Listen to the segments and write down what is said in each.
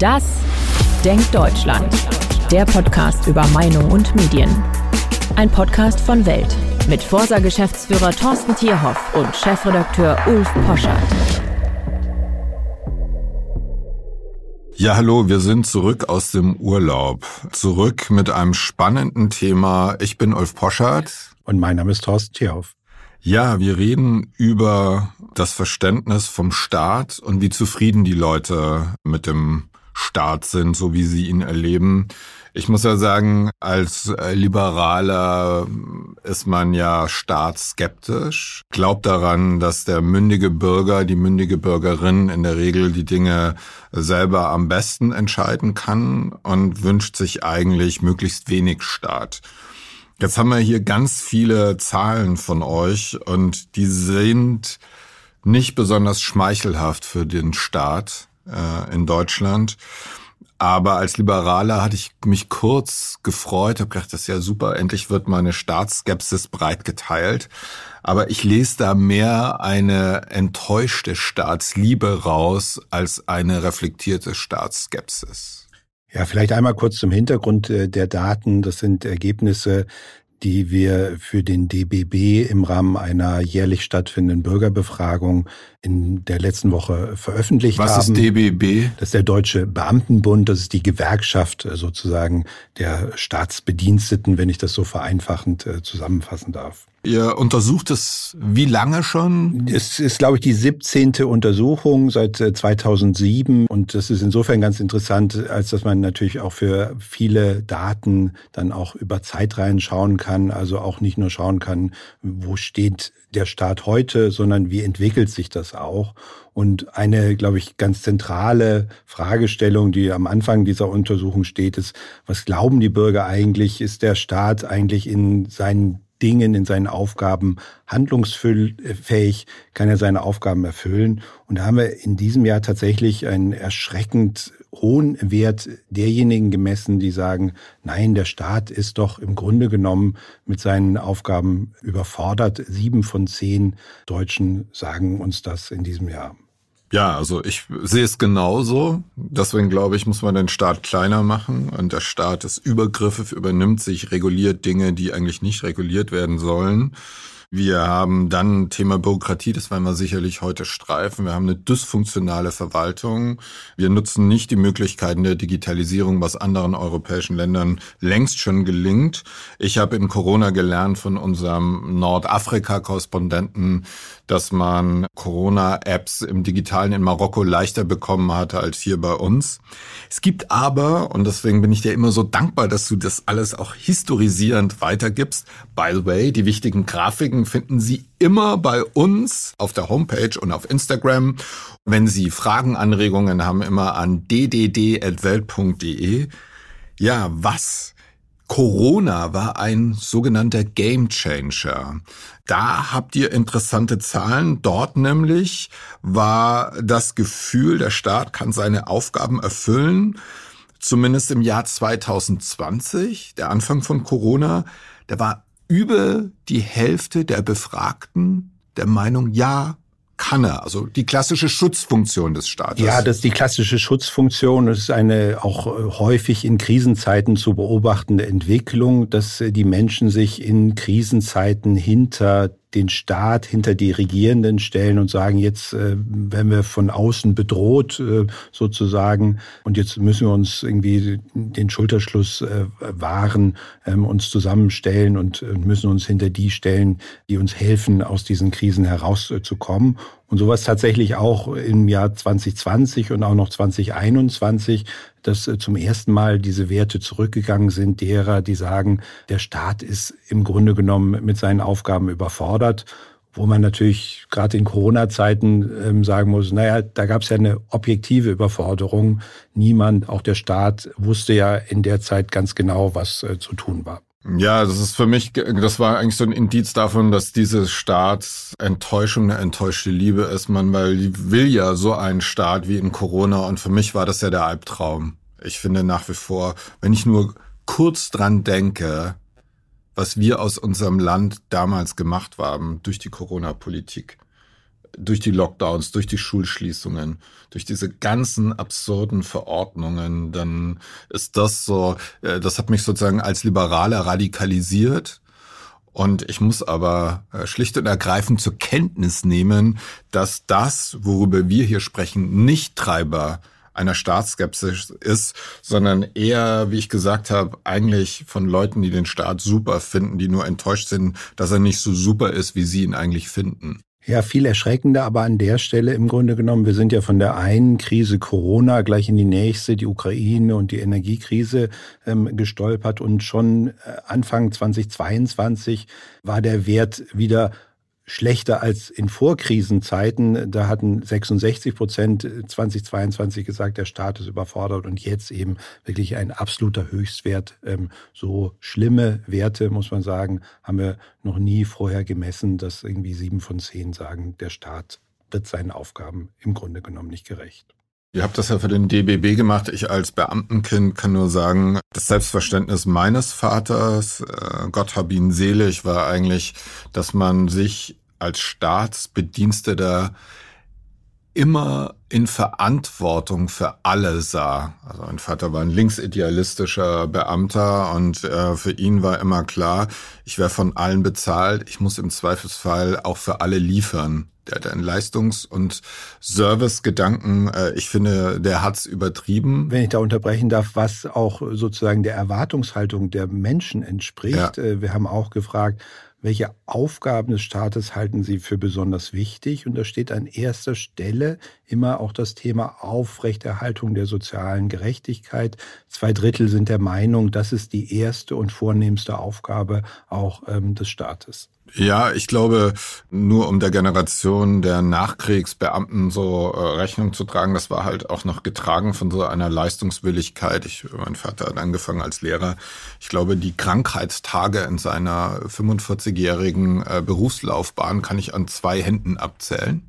Das Denkt Deutschland. Der Podcast über Meinung und Medien. Ein Podcast von Welt mit Forsa-Geschäftsführer Thorsten Tierhoff und Chefredakteur Ulf Poschardt. Ja, hallo, wir sind zurück aus dem Urlaub. Zurück mit einem spannenden Thema. Ich bin Ulf Poschardt. Und mein Name ist Thorsten Tierhoff. Ja, wir reden über das Verständnis vom Staat und wie zufrieden die Leute mit dem Staat sind, so wie sie ihn erleben. Ich muss ja sagen, als Liberaler ist man ja staatsskeptisch, glaubt daran, dass der mündige Bürger, die mündige Bürgerin in der Regel die Dinge selber am besten entscheiden kann und wünscht sich eigentlich möglichst wenig Staat. Jetzt haben wir hier ganz viele Zahlen von euch und die sind nicht besonders schmeichelhaft für den Staat äh, in Deutschland. Aber als Liberaler hatte ich mich kurz gefreut, habe gedacht, das ist ja super, endlich wird meine Staatsskepsis breit geteilt. Aber ich lese da mehr eine enttäuschte Staatsliebe raus als eine reflektierte Staatsskepsis. Ja, vielleicht einmal kurz zum Hintergrund äh, der Daten. Das sind Ergebnisse, die wir für den DBB im Rahmen einer jährlich stattfindenden Bürgerbefragung in der letzten Woche veröffentlicht Was haben. Was ist DBB? Das ist der Deutsche Beamtenbund, das ist die Gewerkschaft äh, sozusagen der Staatsbediensteten, wenn ich das so vereinfachend äh, zusammenfassen darf. Ihr untersucht es wie lange schon? Es ist, glaube ich, die 17. Untersuchung seit 2007 äh, und das ist insofern ganz interessant, als dass man natürlich auch für viele Daten dann auch über Zeitreihen schauen kann, also auch nicht nur schauen kann, wo steht der Staat heute, sondern wie entwickelt sich das auch. Und eine, glaube ich, ganz zentrale Fragestellung, die am Anfang dieser Untersuchung steht, ist, was glauben die Bürger eigentlich? Ist der Staat eigentlich in seinen Dingen, in seinen Aufgaben handlungsfähig, kann er seine Aufgaben erfüllen. Und da haben wir in diesem Jahr tatsächlich einen erschreckend hohen Wert derjenigen gemessen, die sagen, nein, der Staat ist doch im Grunde genommen mit seinen Aufgaben überfordert. Sieben von zehn Deutschen sagen uns das in diesem Jahr. Ja, also ich sehe es genauso. Deswegen glaube ich, muss man den Staat kleiner machen und der Staat ist übergriffig, übernimmt sich, reguliert Dinge, die eigentlich nicht reguliert werden sollen. Wir haben dann Thema Bürokratie, das werden wir sicherlich heute streifen. Wir haben eine dysfunktionale Verwaltung. Wir nutzen nicht die Möglichkeiten der Digitalisierung, was anderen europäischen Ländern längst schon gelingt. Ich habe in Corona gelernt von unserem Nordafrika-Korrespondenten, dass man Corona-Apps im Digitalen in Marokko leichter bekommen hatte als hier bei uns. Es gibt aber, und deswegen bin ich dir immer so dankbar, dass du das alles auch historisierend weitergibst. By the way, die wichtigen Grafiken finden Sie immer bei uns auf der Homepage und auf Instagram. Wenn Sie Fragen, Anregungen haben, immer an ddd.welt.de. Ja, was Corona war ein sogenannter Game Changer. Da habt ihr interessante Zahlen. Dort nämlich war das Gefühl, der Staat kann seine Aufgaben erfüllen. Zumindest im Jahr 2020, der Anfang von Corona, da war über die Hälfte der Befragten der Meinung, ja, kann er, also die klassische Schutzfunktion des Staates. Ja, das ist die klassische Schutzfunktion. Das ist eine auch äh, häufig in Krisenzeiten zu beobachtende Entwicklung, dass äh, die Menschen sich in Krisenzeiten hinter den Staat hinter die Regierenden stellen und sagen, jetzt äh, werden wir von außen bedroht äh, sozusagen und jetzt müssen wir uns irgendwie den Schulterschluss äh, wahren, ähm, uns zusammenstellen und äh, müssen uns hinter die stellen, die uns helfen, aus diesen Krisen herauszukommen. Und sowas tatsächlich auch im Jahr 2020 und auch noch 2021, dass äh, zum ersten Mal diese Werte zurückgegangen sind, derer, die sagen, der Staat ist im Grunde genommen mit seinen Aufgaben überfordert wo man natürlich gerade in Corona-Zeiten ähm, sagen muss, naja, da gab es ja eine objektive Überforderung. Niemand, auch der Staat, wusste ja in der Zeit ganz genau, was äh, zu tun war. Ja, das ist für mich, das war eigentlich so ein Indiz davon, dass diese Staatsenttäuschung eine enttäuschte Liebe ist. Man weil will ja so einen Staat wie in Corona und für mich war das ja der Albtraum. Ich finde nach wie vor, wenn ich nur kurz dran denke, was wir aus unserem Land damals gemacht haben durch die Corona-Politik. Durch die Lockdowns, durch die Schulschließungen, durch diese ganzen absurden Verordnungen, dann ist das so, äh, das hat mich sozusagen als Liberaler radikalisiert. Und ich muss aber äh, schlicht und ergreifend zur Kenntnis nehmen, dass das, worüber wir hier sprechen, nicht Treiber einer Staatsskepsis ist, sondern eher, wie ich gesagt habe, eigentlich von Leuten, die den Staat super finden, die nur enttäuscht sind, dass er nicht so super ist, wie sie ihn eigentlich finden. Ja, viel erschreckender, aber an der Stelle im Grunde genommen, wir sind ja von der einen Krise Corona gleich in die nächste, die Ukraine und die Energiekrise ähm, gestolpert und schon äh, Anfang 2022 war der Wert wieder schlechter als in Vorkrisenzeiten. Da hatten 66 Prozent 2022 gesagt, der Staat ist überfordert und jetzt eben wirklich ein absoluter Höchstwert. Ähm, so schlimme Werte, muss man sagen, haben wir noch nie vorher gemessen, dass irgendwie sieben von zehn sagen, der Staat wird seinen Aufgaben im Grunde genommen nicht gerecht. Ihr habt das ja für den DBB gemacht. Ich als Beamtenkind kann nur sagen, das Selbstverständnis meines Vaters, äh, Gott hab ihn selig, war eigentlich, dass man sich als Staatsbediensteter immer in Verantwortung für alle sah. Also mein Vater war ein linksidealistischer Beamter und äh, für ihn war immer klar, ich werde von allen bezahlt, ich muss im Zweifelsfall auch für alle liefern. Der hat einen Leistungs- und Servicegedanken, äh, ich finde, der hat's übertrieben. Wenn ich da unterbrechen darf, was auch sozusagen der Erwartungshaltung der Menschen entspricht. Ja. Äh, wir haben auch gefragt, welche Aufgaben des Staates halten Sie für besonders wichtig? Und da steht an erster Stelle immer auch das Thema Aufrechterhaltung der sozialen Gerechtigkeit. Zwei Drittel sind der Meinung, das ist die erste und vornehmste Aufgabe auch ähm, des Staates. Ja, ich glaube, nur um der Generation der Nachkriegsbeamten so äh, Rechnung zu tragen, das war halt auch noch getragen von so einer Leistungswilligkeit. Ich, mein Vater hat angefangen als Lehrer. Ich glaube, die Krankheitstage in seiner 45-jährigen äh, Berufslaufbahn kann ich an zwei Händen abzählen.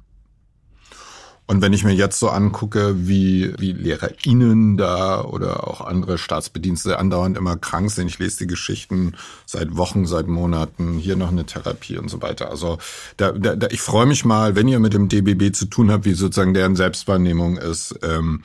Und wenn ich mir jetzt so angucke, wie, wie LehrerInnen da oder auch andere Staatsbedienstete andauernd immer krank sind, ich lese die Geschichten seit Wochen, seit Monaten, hier noch eine Therapie und so weiter. Also da, da, da ich freue mich mal, wenn ihr mit dem DBB zu tun habt, wie sozusagen deren Selbstwahrnehmung ist. Ähm,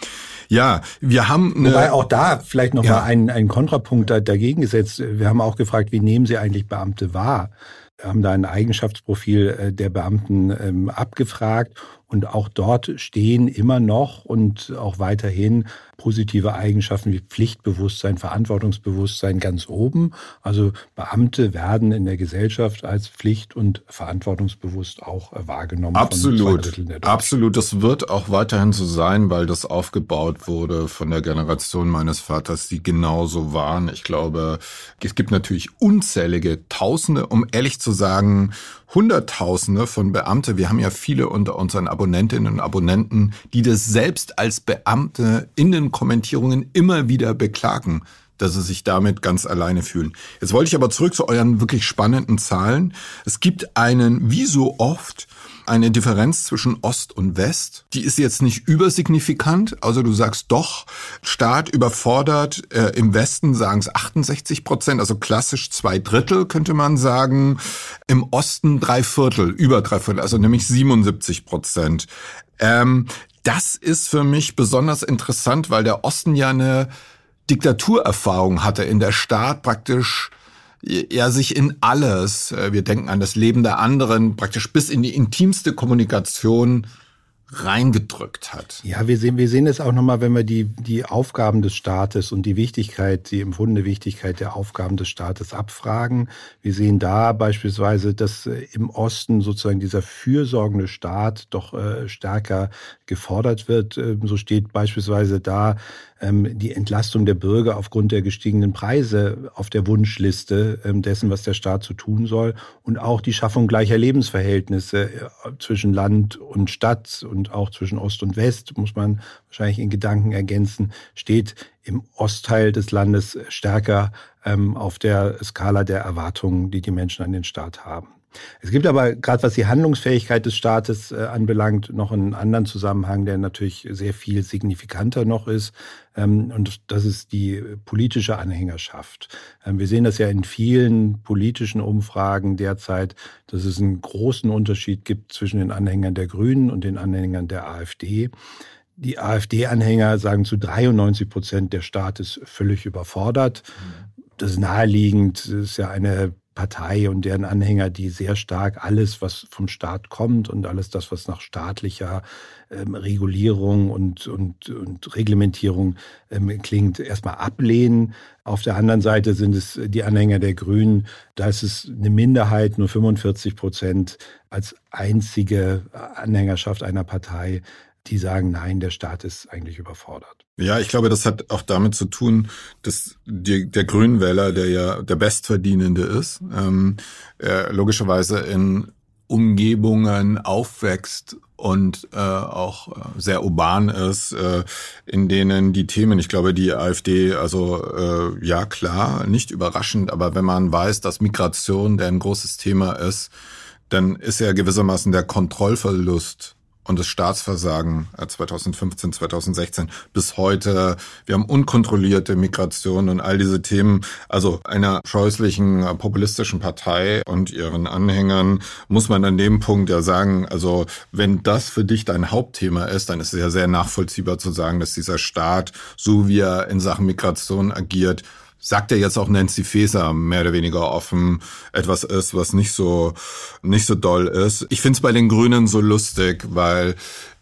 ja, wir haben eine, Wobei auch da vielleicht noch ja. mal einen, einen Kontrapunkt dagegen gesetzt. Wir haben auch gefragt, wie nehmen Sie eigentlich Beamte wahr? Wir haben da ein Eigenschaftsprofil äh, der Beamten ähm, abgefragt und auch dort stehen immer noch und auch weiterhin positive Eigenschaften wie Pflichtbewusstsein, Verantwortungsbewusstsein ganz oben. Also Beamte werden in der Gesellschaft als pflicht- und verantwortungsbewusst auch wahrgenommen. Absolut. Absolut. Das wird auch weiterhin so sein, weil das aufgebaut wurde von der Generation meines Vaters, die genauso waren. Ich glaube, es gibt natürlich unzählige Tausende, um ehrlich zu sagen, Hunderttausende von Beamte. Wir haben ja viele unter unseren Abonnentinnen und Abonnenten, die das selbst als Beamte in den Kommentierungen immer wieder beklagen, dass sie sich damit ganz alleine fühlen. Jetzt wollte ich aber zurück zu euren wirklich spannenden Zahlen. Es gibt einen, wie so oft, eine Differenz zwischen Ost und West. Die ist jetzt nicht übersignifikant. Also du sagst doch, Staat überfordert. Äh, Im Westen sagen es 68 Prozent, also klassisch zwei Drittel könnte man sagen. Im Osten drei Viertel, über drei Viertel, also nämlich 77 Prozent. Ähm, das ist für mich besonders interessant, weil der Osten ja eine Diktaturerfahrung hatte, in der Staat praktisch ja sich in alles, äh, wir denken an das Leben der anderen, praktisch bis in die intimste Kommunikation reingedrückt hat. Ja, wir sehen, wir sehen es auch nochmal, wenn wir die, die Aufgaben des Staates und die Wichtigkeit, die empfundene Wichtigkeit der Aufgaben des Staates abfragen. Wir sehen da beispielsweise, dass äh, im Osten sozusagen dieser fürsorgende Staat doch äh, stärker gefordert wird. Ähm, so steht beispielsweise da, die Entlastung der Bürger aufgrund der gestiegenen Preise auf der Wunschliste ähm, dessen, was der Staat zu tun soll und auch die Schaffung gleicher Lebensverhältnisse äh, zwischen Land und Stadt und auch zwischen Ost und West, muss man wahrscheinlich in Gedanken ergänzen, steht im Ostteil des Landes stärker ähm, auf der Skala der Erwartungen, die die Menschen an den Staat haben. Es gibt aber gerade was die Handlungsfähigkeit des Staates äh, anbelangt, noch einen anderen Zusammenhang, der natürlich sehr viel signifikanter noch ist. Ähm, und das ist die politische Anhängerschaft. Ähm, wir sehen das ja in vielen politischen Umfragen derzeit, dass es einen großen Unterschied gibt zwischen den Anhängern der Grünen und den Anhängern der AfD. Die AfD-Anhänger sagen zu 93 Prozent, der Staat ist völlig überfordert. Das ist naheliegend, das ist ja eine Partei und deren Anhänger, die sehr stark alles, was vom Staat kommt und alles das, was nach staatlicher ähm, Regulierung und, und, und Reglementierung ähm, klingt, erstmal ablehnen. Auf der anderen Seite sind es die Anhänger der Grünen. Da ist es eine Minderheit, nur 45 Prozent als einzige Anhängerschaft einer Partei, die sagen, nein, der Staat ist eigentlich überfordert. Ja, ich glaube, das hat auch damit zu tun, dass die, der Grünwähler, der ja der Bestverdienende ist, ähm, er logischerweise in Umgebungen aufwächst und äh, auch äh, sehr urban ist, äh, in denen die Themen, ich glaube, die AfD, also äh, ja klar, nicht überraschend, aber wenn man weiß, dass Migration der ein großes Thema ist, dann ist ja gewissermaßen der Kontrollverlust und das Staatsversagen 2015, äh, 2016 bis heute. Wir haben unkontrollierte Migration und all diese Themen. Also einer scheußlichen äh, populistischen Partei und ihren Anhängern muss man an dem Punkt ja sagen, also wenn das für dich dein Hauptthema ist, dann ist es ja sehr nachvollziehbar zu sagen, dass dieser Staat, so wie er in Sachen Migration agiert, sagt ja jetzt auch Nancy Faeser mehr oder weniger offen, etwas ist, was nicht so, nicht so doll ist. Ich finde es bei den Grünen so lustig, weil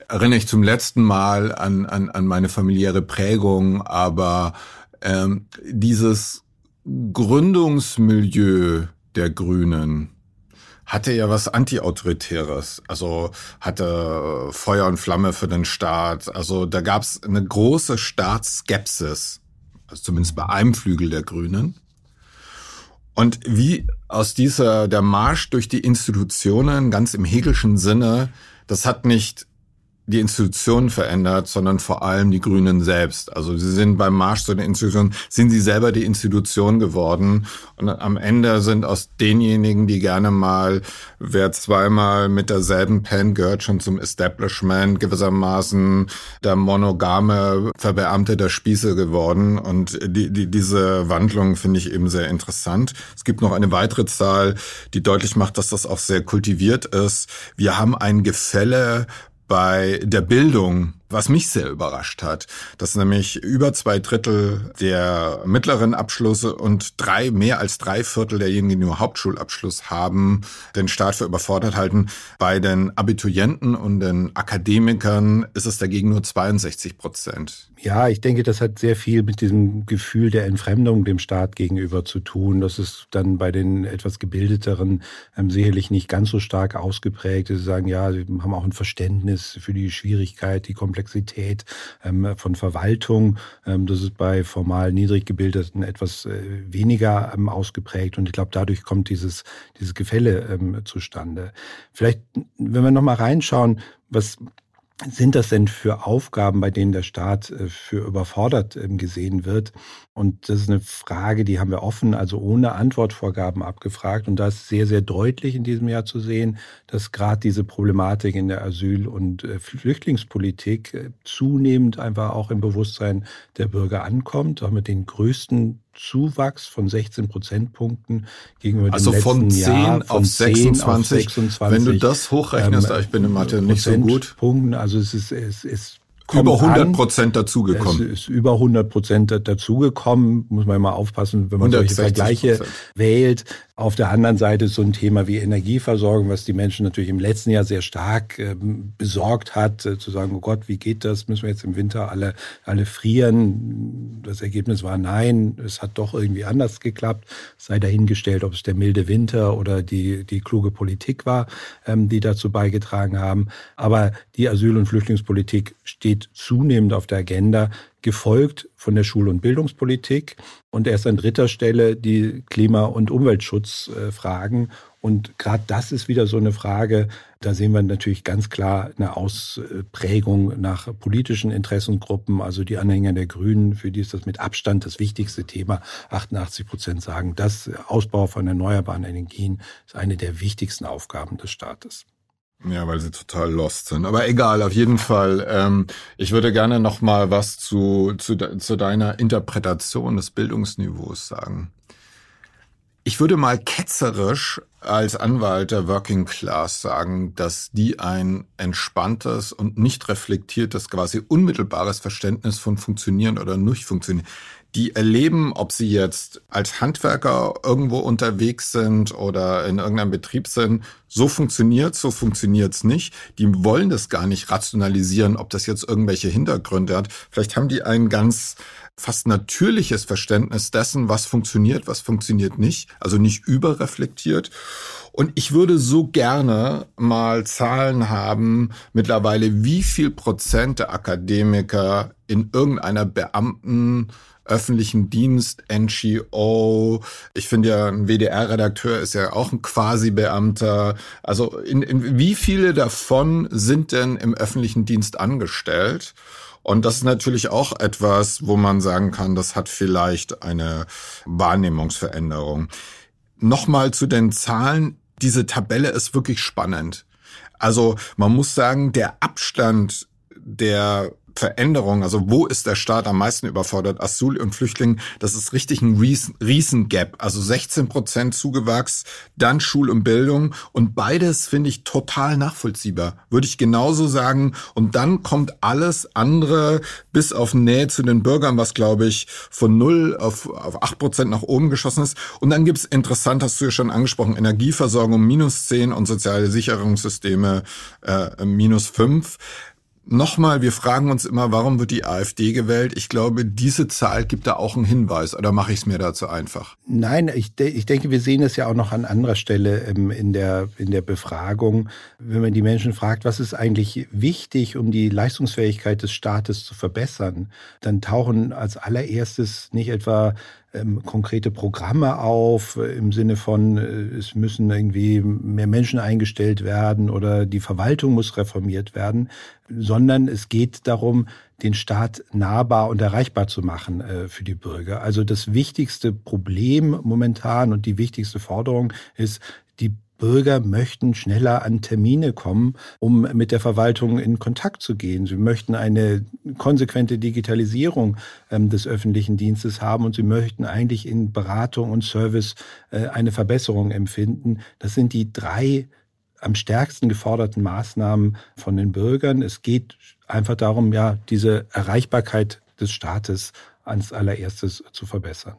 erinnere ich zum letzten Mal an, an, an meine familiäre Prägung, aber ähm, dieses Gründungsmilieu der Grünen, hatte ja was Antiautoritäres, also hatte Feuer und Flamme für den Staat. Also da gab es eine große Staatsskepsis also zumindest bei einem Flügel der Grünen. Und wie aus dieser, der Marsch durch die Institutionen, ganz im Hegelschen Sinne, das hat nicht die Institutionen verändert, sondern vor allem die Grünen selbst. Also sie sind beim Marsch zu den Institutionen, sind sie selber die Institution geworden. Und am Ende sind aus denjenigen, die gerne mal, wer zweimal mit derselben Pen gehört schon zum Establishment, gewissermaßen der monogame Verbeamte der Spieße geworden. Und die, die, diese Wandlung finde ich eben sehr interessant. Es gibt noch eine weitere Zahl, die deutlich macht, dass das auch sehr kultiviert ist. Wir haben ein Gefälle bei der Bildung was mich sehr überrascht hat, dass nämlich über zwei Drittel der mittleren Abschlüsse und drei, mehr als drei Viertel derjenigen, die nur Hauptschulabschluss haben, den Staat für überfordert halten. Bei den Abiturienten und den Akademikern ist es dagegen nur 62 Prozent. Ja, ich denke, das hat sehr viel mit diesem Gefühl der Entfremdung dem Staat gegenüber zu tun. Das ist dann bei den etwas gebildeteren ähm, sicherlich nicht ganz so stark ausgeprägt. Sie sagen, ja, sie haben auch ein Verständnis für die Schwierigkeit, die Komplexität Komplexität ähm, von Verwaltung. Ähm, das ist bei formal niedrig gebildeten etwas äh, weniger ähm, ausgeprägt und ich glaube, dadurch kommt dieses, dieses Gefälle zustande. Vielleicht, wenn wir nochmal reinschauen, was sind das denn für Aufgaben, bei denen der Staat äh, für überfordert gesehen wird? Und das ist eine Frage, die haben wir offen, also ohne Antwortvorgaben abgefragt. Und da ist sehr, sehr deutlich in diesem Jahr zu sehen, dass gerade diese Problematik in der Asyl- und äh, Flüchtlingspolitik äh, zunehmend einfach auch im Bewusstsein der Bürger ankommt, auch mit den größten Zuwachs von 16 Prozentpunkten gegenüber also dem letzten Jahr. Also von 10 auf 26. Wenn du das hochrechnest, ähm, ich bin in Mathe nicht so gut. Punkten, also es ist, es ist über 100 Prozent dazugekommen. Es ist über 100 Prozent dazugekommen. Muss man immer aufpassen, wenn man solche Vergleiche wählt. Auf der anderen Seite ist so ein Thema wie Energieversorgung, was die Menschen natürlich im letzten Jahr sehr stark äh, besorgt hat, äh, zu sagen, oh Gott, wie geht das? Müssen wir jetzt im Winter alle, alle frieren? Das Ergebnis war nein, es hat doch irgendwie anders geklappt. Sei dahingestellt, ob es der milde Winter oder die, die kluge Politik war, ähm, die dazu beigetragen haben. Aber die Asyl- und Flüchtlingspolitik steht zunehmend auf der Agenda gefolgt von der Schul- und Bildungspolitik und erst an dritter Stelle die Klima- und Umweltschutzfragen. Und gerade das ist wieder so eine Frage, da sehen wir natürlich ganz klar eine Ausprägung nach politischen Interessengruppen, also die Anhänger der Grünen, für die ist das mit Abstand das wichtigste Thema. 88 Prozent sagen, das Ausbau von erneuerbaren Energien ist eine der wichtigsten Aufgaben des Staates. Ja, weil sie total lost sind. Aber egal, auf jeden Fall. Ähm, ich würde gerne noch mal was zu, zu, zu deiner Interpretation des Bildungsniveaus sagen. Ich würde mal ketzerisch als Anwalt der Working Class sagen, dass die ein entspanntes und nicht reflektiertes, quasi unmittelbares Verständnis von funktionieren oder nicht funktionieren die erleben, ob sie jetzt als Handwerker irgendwo unterwegs sind oder in irgendeinem Betrieb sind, so funktioniert, so funktioniert's nicht. Die wollen das gar nicht rationalisieren, ob das jetzt irgendwelche Hintergründe hat. Vielleicht haben die ein ganz fast natürliches Verständnis dessen, was funktioniert, was funktioniert nicht, also nicht überreflektiert. Und ich würde so gerne mal Zahlen haben, mittlerweile, wie viel Prozent der Akademiker in irgendeiner Beamten öffentlichen Dienst, NGO. Ich finde ja, ein WDR-Redakteur ist ja auch ein Quasi-Beamter. Also in, in, wie viele davon sind denn im öffentlichen Dienst angestellt? Und das ist natürlich auch etwas, wo man sagen kann, das hat vielleicht eine Wahrnehmungsveränderung. Nochmal zu den Zahlen. Diese Tabelle ist wirklich spannend. Also man muss sagen, der Abstand der Veränderung, also wo ist der Staat am meisten überfordert, Asyl und Flüchtling, das ist richtig ein Riesengap. Also 16 Prozent Zugewachs, dann Schul und Bildung und beides finde ich total nachvollziehbar. Würde ich genauso sagen. Und dann kommt alles andere bis auf Nähe zu den Bürgern, was glaube ich von null auf, auf 8 Prozent nach oben geschossen ist. Und dann gibt's interessant, hast du ja schon angesprochen, Energieversorgung minus 10 und soziale Sicherungssysteme äh, minus 5. Nochmal, wir fragen uns immer, warum wird die AfD gewählt? Ich glaube, diese Zahl gibt da auch einen Hinweis. Oder mache ich es mir dazu einfach? Nein, ich, de ich denke, wir sehen es ja auch noch an anderer Stelle ähm, in, der, in der Befragung. Wenn man die Menschen fragt, was ist eigentlich wichtig, um die Leistungsfähigkeit des Staates zu verbessern, dann tauchen als allererstes nicht etwa ähm, konkrete Programme auf äh, im Sinne von, äh, es müssen irgendwie mehr Menschen eingestellt werden oder die Verwaltung muss reformiert werden, sondern es geht darum, den Staat nahbar und erreichbar zu machen äh, für die Bürger. Also das wichtigste Problem momentan und die wichtigste Forderung ist, die Bürger möchten schneller an Termine kommen, um mit der Verwaltung in Kontakt zu gehen. Sie möchten eine konsequente Digitalisierung ähm, des öffentlichen Dienstes haben und sie möchten eigentlich in Beratung und Service äh, eine Verbesserung empfinden. Das sind die drei am stärksten geforderten Maßnahmen von den Bürgern. Es geht einfach darum, ja, diese Erreichbarkeit des Staates ans allererstes zu verbessern.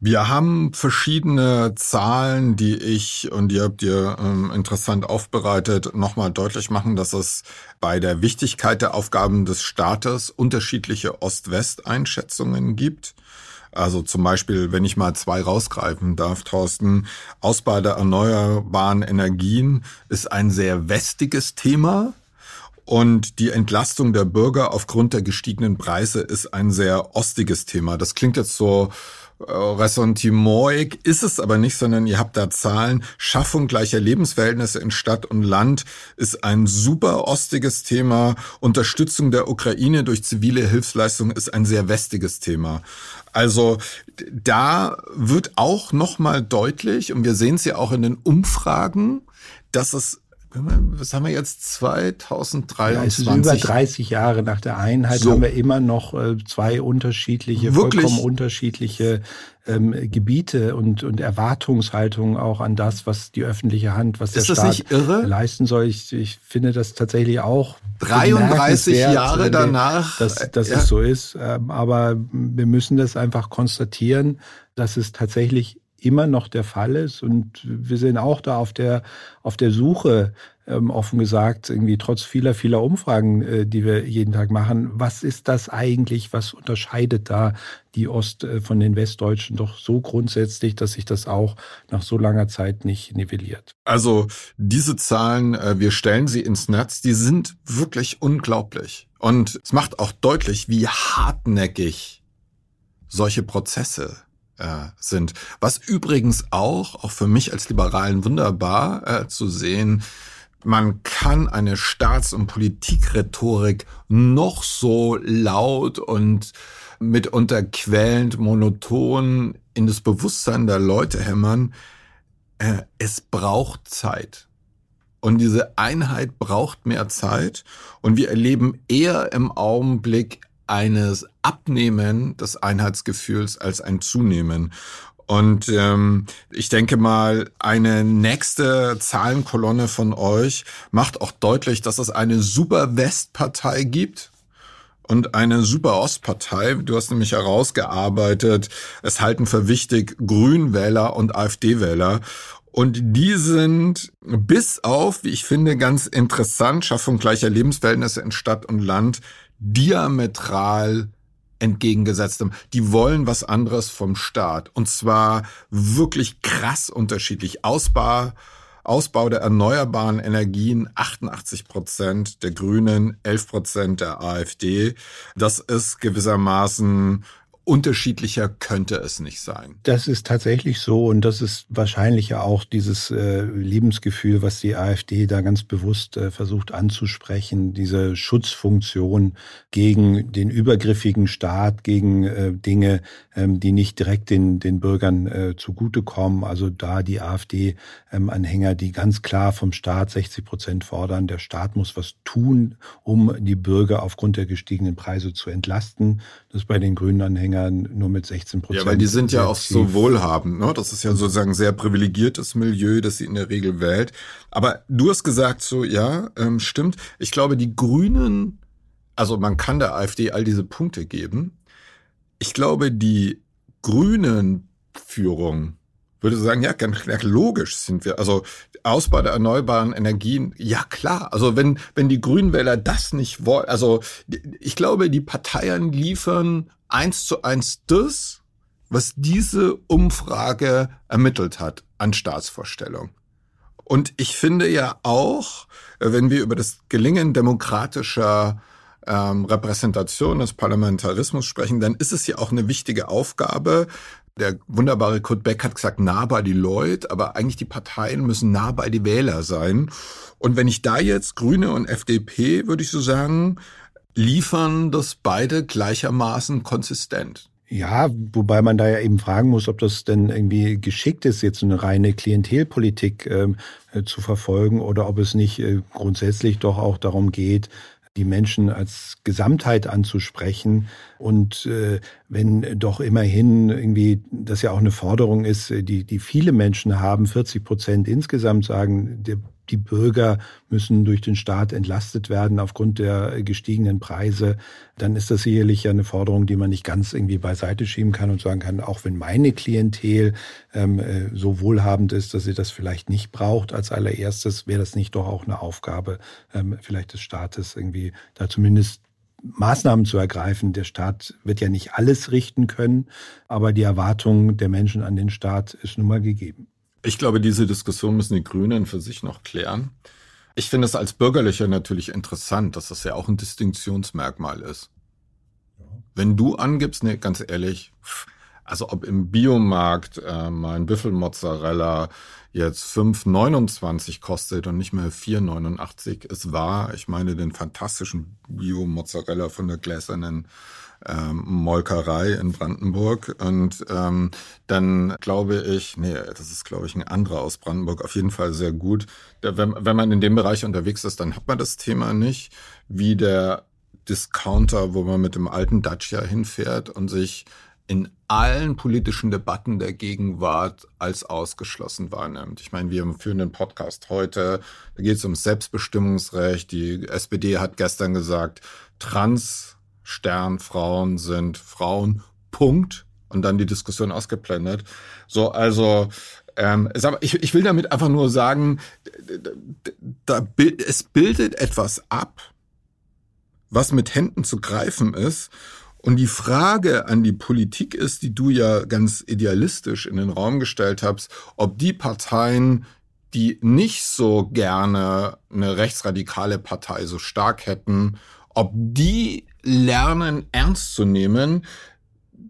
Wir haben verschiedene Zahlen, die ich und ihr habt ihr ähm, interessant aufbereitet, nochmal deutlich machen, dass es bei der Wichtigkeit der Aufgaben des Staates unterschiedliche Ost-West-Einschätzungen gibt. Also zum Beispiel, wenn ich mal zwei rausgreifen darf, Thorsten, Ausbau der erneuerbaren Energien ist ein sehr westiges Thema. Und die Entlastung der Bürger aufgrund der gestiegenen Preise ist ein sehr ostiges Thema. Das klingt jetzt so äh, Ressentimoik ist es aber nicht, sondern ihr habt da Zahlen. Schaffung gleicher Lebensverhältnisse in Stadt und Land ist ein super ostiges Thema. Unterstützung der Ukraine durch zivile Hilfsleistungen ist ein sehr westiges Thema. Also da wird auch nochmal deutlich, und wir sehen es ja auch in den Umfragen, dass es was haben wir jetzt 2023? Ja, über 30 Jahre nach der Einheit so. haben wir immer noch äh, zwei unterschiedliche, Wirklich? vollkommen unterschiedliche ähm, Gebiete und, und Erwartungshaltungen auch an das, was die öffentliche Hand, was ist der Staat leisten soll. Ich, ich finde das tatsächlich auch 33 Jahre äh, danach, dass, dass ja. es so ist. Ähm, aber wir müssen das einfach konstatieren, dass es tatsächlich immer noch der Fall ist. Und wir sind auch da auf der, auf der Suche, ähm, offen gesagt, irgendwie trotz vieler, vieler Umfragen, äh, die wir jeden Tag machen. Was ist das eigentlich? Was unterscheidet da die Ost äh, von den Westdeutschen doch so grundsätzlich, dass sich das auch nach so langer Zeit nicht nivelliert? Also diese Zahlen, äh, wir stellen sie ins Netz, die sind wirklich unglaublich. Und es macht auch deutlich, wie hartnäckig solche Prozesse äh, sind. Was übrigens auch, auch für mich als Liberalen wunderbar äh, zu sehen, man kann eine Staats- und Politikrhetorik noch so laut und mitunter quälend, monoton in das Bewusstsein der Leute hämmern. Äh, es braucht Zeit. Und diese Einheit braucht mehr Zeit. Und wir erleben eher im Augenblick eines Abnehmen des Einheitsgefühls als ein Zunehmen. Und ähm, ich denke mal, eine nächste Zahlenkolonne von euch macht auch deutlich, dass es eine Super-West-Partei gibt und eine Super-Ost-Partei. Du hast nämlich herausgearbeitet, es halten für wichtig Grünwähler und AfD-Wähler. Und die sind bis auf, wie ich finde, ganz interessant, Schaffung gleicher Lebensverhältnisse in Stadt und Land, diametral entgegengesetztem. Die wollen was anderes vom Staat. Und zwar wirklich krass unterschiedlich. Ausbau, Ausbau der erneuerbaren Energien 88 Prozent der Grünen, 11 Prozent der AfD. Das ist gewissermaßen unterschiedlicher könnte es nicht sein. Das ist tatsächlich so und das ist wahrscheinlich ja auch dieses äh, Lebensgefühl, was die AfD da ganz bewusst äh, versucht anzusprechen, diese Schutzfunktion gegen den übergriffigen Staat, gegen äh, Dinge, ähm, die nicht direkt den, den Bürgern äh, zugutekommen. Also da die AfD-Anhänger, ähm, die ganz klar vom Staat 60 Prozent fordern, der Staat muss was tun, um die Bürger aufgrund der gestiegenen Preise zu entlasten. Das ist bei den grünen Anhängern nur mit 16 Prozent. Ja, weil die sind ja auch so wohlhabend. Ne? Das ist ja sozusagen ein sehr privilegiertes Milieu, das sie in der Regel wählt. Aber du hast gesagt so, ja, ähm, stimmt. Ich glaube, die Grünen, also man kann der AfD all diese Punkte geben. Ich glaube, die Grünen Führung würde sagen, ja, ganz logisch sind wir. Also Ausbau der erneuerbaren Energien, ja klar. Also wenn, wenn die Grünwähler das nicht wollen, also ich glaube, die Parteien liefern eins zu eins das, was diese Umfrage ermittelt hat an Staatsvorstellung. Und ich finde ja auch, wenn wir über das Gelingen demokratischer ähm, Repräsentation des Parlamentarismus sprechen, dann ist es ja auch eine wichtige Aufgabe. Der wunderbare Kurt Beck hat gesagt, nah bei die Leute, aber eigentlich die Parteien müssen nah bei die Wähler sein. Und wenn ich da jetzt Grüne und FDP, würde ich so sagen, liefern das beide gleichermaßen konsistent. Ja, wobei man da ja eben fragen muss, ob das denn irgendwie geschickt ist, jetzt eine reine Klientelpolitik ähm, äh, zu verfolgen oder ob es nicht äh, grundsätzlich doch auch darum geht, die Menschen als Gesamtheit anzusprechen. Und äh, wenn doch immerhin irgendwie das ja auch eine Forderung ist, äh, die, die viele Menschen haben, 40 Prozent insgesamt sagen, der die Bürger müssen durch den Staat entlastet werden aufgrund der gestiegenen Preise, dann ist das sicherlich ja eine Forderung, die man nicht ganz irgendwie beiseite schieben kann und sagen kann, auch wenn meine Klientel ähm, äh, so wohlhabend ist, dass sie das vielleicht nicht braucht als allererstes, wäre das nicht doch auch eine Aufgabe ähm, vielleicht des Staates, irgendwie da zumindest Maßnahmen zu ergreifen. Der Staat wird ja nicht alles richten können, aber die Erwartung der Menschen an den Staat ist nun mal gegeben. Ich glaube, diese Diskussion müssen die Grünen für sich noch klären. Ich finde es als Bürgerlicher natürlich interessant, dass das ja auch ein Distinktionsmerkmal ist. Wenn du angibst, nee, ganz ehrlich, also ob im Biomarkt äh, mein Büffelmozzarella jetzt 5,29 kostet und nicht mehr 4,89, es war, ich meine den fantastischen Bio-Mozzarella von der gläsernen ähm, Molkerei in Brandenburg. Und ähm, dann glaube ich, nee, das ist, glaube ich, ein anderer aus Brandenburg, auf jeden Fall sehr gut. Der, wenn, wenn man in dem Bereich unterwegs ist, dann hat man das Thema nicht, wie der Discounter, wo man mit dem alten Dacia hinfährt und sich in allen politischen Debatten der Gegenwart als ausgeschlossen wahrnimmt. Ich meine, wir führen den Podcast heute, da geht es um Selbstbestimmungsrecht. Die SPD hat gestern gesagt, Trans Sternfrauen sind Frauen. Punkt. Und dann die Diskussion ausgeblendet. So, also ähm, ich, ich will damit einfach nur sagen, da, es bildet etwas ab, was mit Händen zu greifen ist. Und die Frage an die Politik ist, die du ja ganz idealistisch in den Raum gestellt hast, ob die Parteien, die nicht so gerne eine rechtsradikale Partei so stark hätten, ob die lernen, ernst zu nehmen,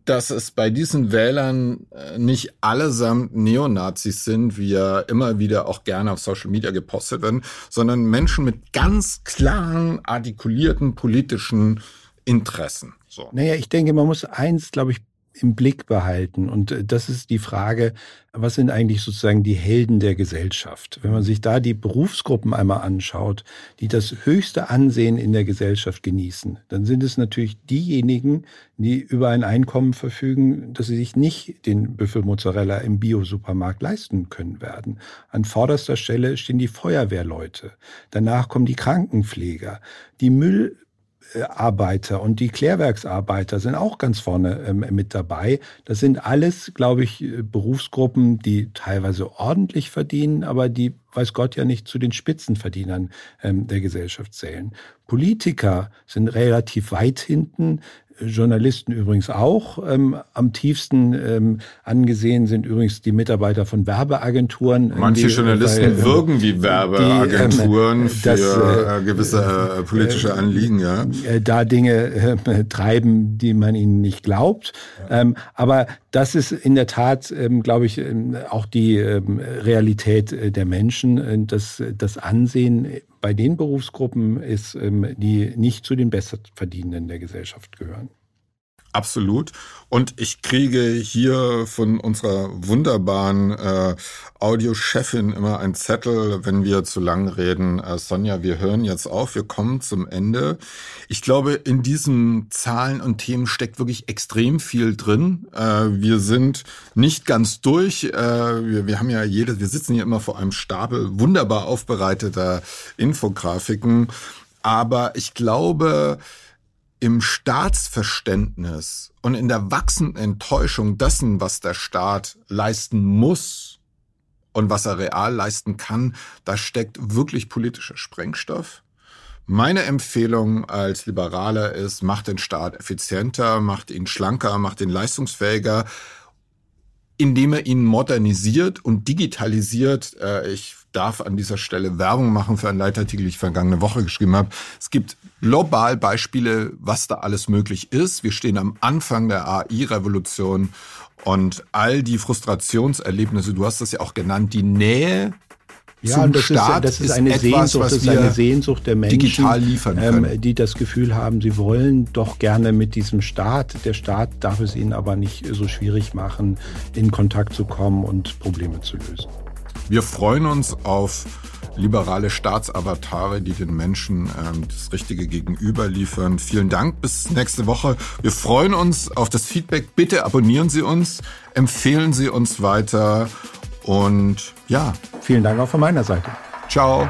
dass es bei diesen Wählern äh, nicht allesamt Neonazis sind, wie ja immer wieder auch gerne auf Social Media gepostet werden, sondern Menschen mit ganz klaren, artikulierten politischen Interessen. So. Naja, ich denke, man muss eins, glaube ich, im Blick behalten. Und äh, das ist die Frage, was sind eigentlich sozusagen die Helden der Gesellschaft? Wenn man sich da die Berufsgruppen einmal anschaut, die das höchste Ansehen in der Gesellschaft genießen, dann sind es natürlich diejenigen, die über ein Einkommen verfügen, dass sie sich nicht den Büffelmozzarella im Bio-Supermarkt leisten können werden. An vorderster Stelle stehen die Feuerwehrleute. Danach kommen die Krankenpfleger, die Müll Arbeiter und die Klärwerksarbeiter sind auch ganz vorne ähm, mit dabei. Das sind alles, glaube ich, Berufsgruppen, die teilweise ordentlich verdienen, aber die, weiß Gott ja nicht, zu den Spitzenverdienern ähm, der Gesellschaft zählen. Politiker sind relativ weit hinten. Journalisten übrigens auch. Ähm, am tiefsten ähm, angesehen sind übrigens die Mitarbeiter von Werbeagenturen. Manche die, Journalisten weil, äh, wirken wie Werbeagenturen die, ähm, für das, äh, gewisse äh, politische Anliegen, ja. Äh, da Dinge äh, treiben, die man ihnen nicht glaubt. Ja. Ähm, aber das ist in der Tat, ähm, glaube ich, ähm, auch die Realität äh, der Menschen, dass das Ansehen bei den Berufsgruppen ist, ähm, die nicht zu den Besserverdienenden der Gesellschaft gehören. Absolut. Und ich kriege hier von unserer wunderbaren äh, Audiochefin immer einen Zettel, wenn wir zu lang reden. Äh, Sonja, wir hören jetzt auf, wir kommen zum Ende. Ich glaube, in diesen Zahlen und Themen steckt wirklich extrem viel drin. Äh, wir sind nicht ganz durch. Äh, wir, wir haben ja jede, wir sitzen hier immer vor einem Stapel wunderbar aufbereiteter Infografiken. Aber ich glaube, im Staatsverständnis und in der wachsenden Enttäuschung dessen, was der Staat leisten muss und was er real leisten kann, da steckt wirklich politischer Sprengstoff. Meine Empfehlung als Liberaler ist, macht den Staat effizienter, macht ihn schlanker, macht ihn leistungsfähiger, indem er ihn modernisiert und digitalisiert. Äh, ich darf an dieser Stelle Werbung machen für einen Leitartikel, den ich vergangene Woche geschrieben habe. Es gibt global Beispiele, was da alles möglich ist. Wir stehen am Anfang der AI-Revolution und all die Frustrationserlebnisse, du hast das ja auch genannt, die Nähe ja, und das Staat ist, das ist eine etwas, Sehnsucht, das ist eine Sehnsucht der Menschen, digital liefern ähm, die das Gefühl haben, sie wollen doch gerne mit diesem Staat. Der Staat darf es ihnen aber nicht so schwierig machen, in Kontakt zu kommen und Probleme zu lösen. Wir freuen uns auf liberale Staatsavatare, die den Menschen ähm, das richtige Gegenüber liefern. Vielen Dank, bis nächste Woche. Wir freuen uns auf das Feedback. Bitte abonnieren Sie uns, empfehlen Sie uns weiter und ja. Vielen Dank auch von meiner Seite. Ciao.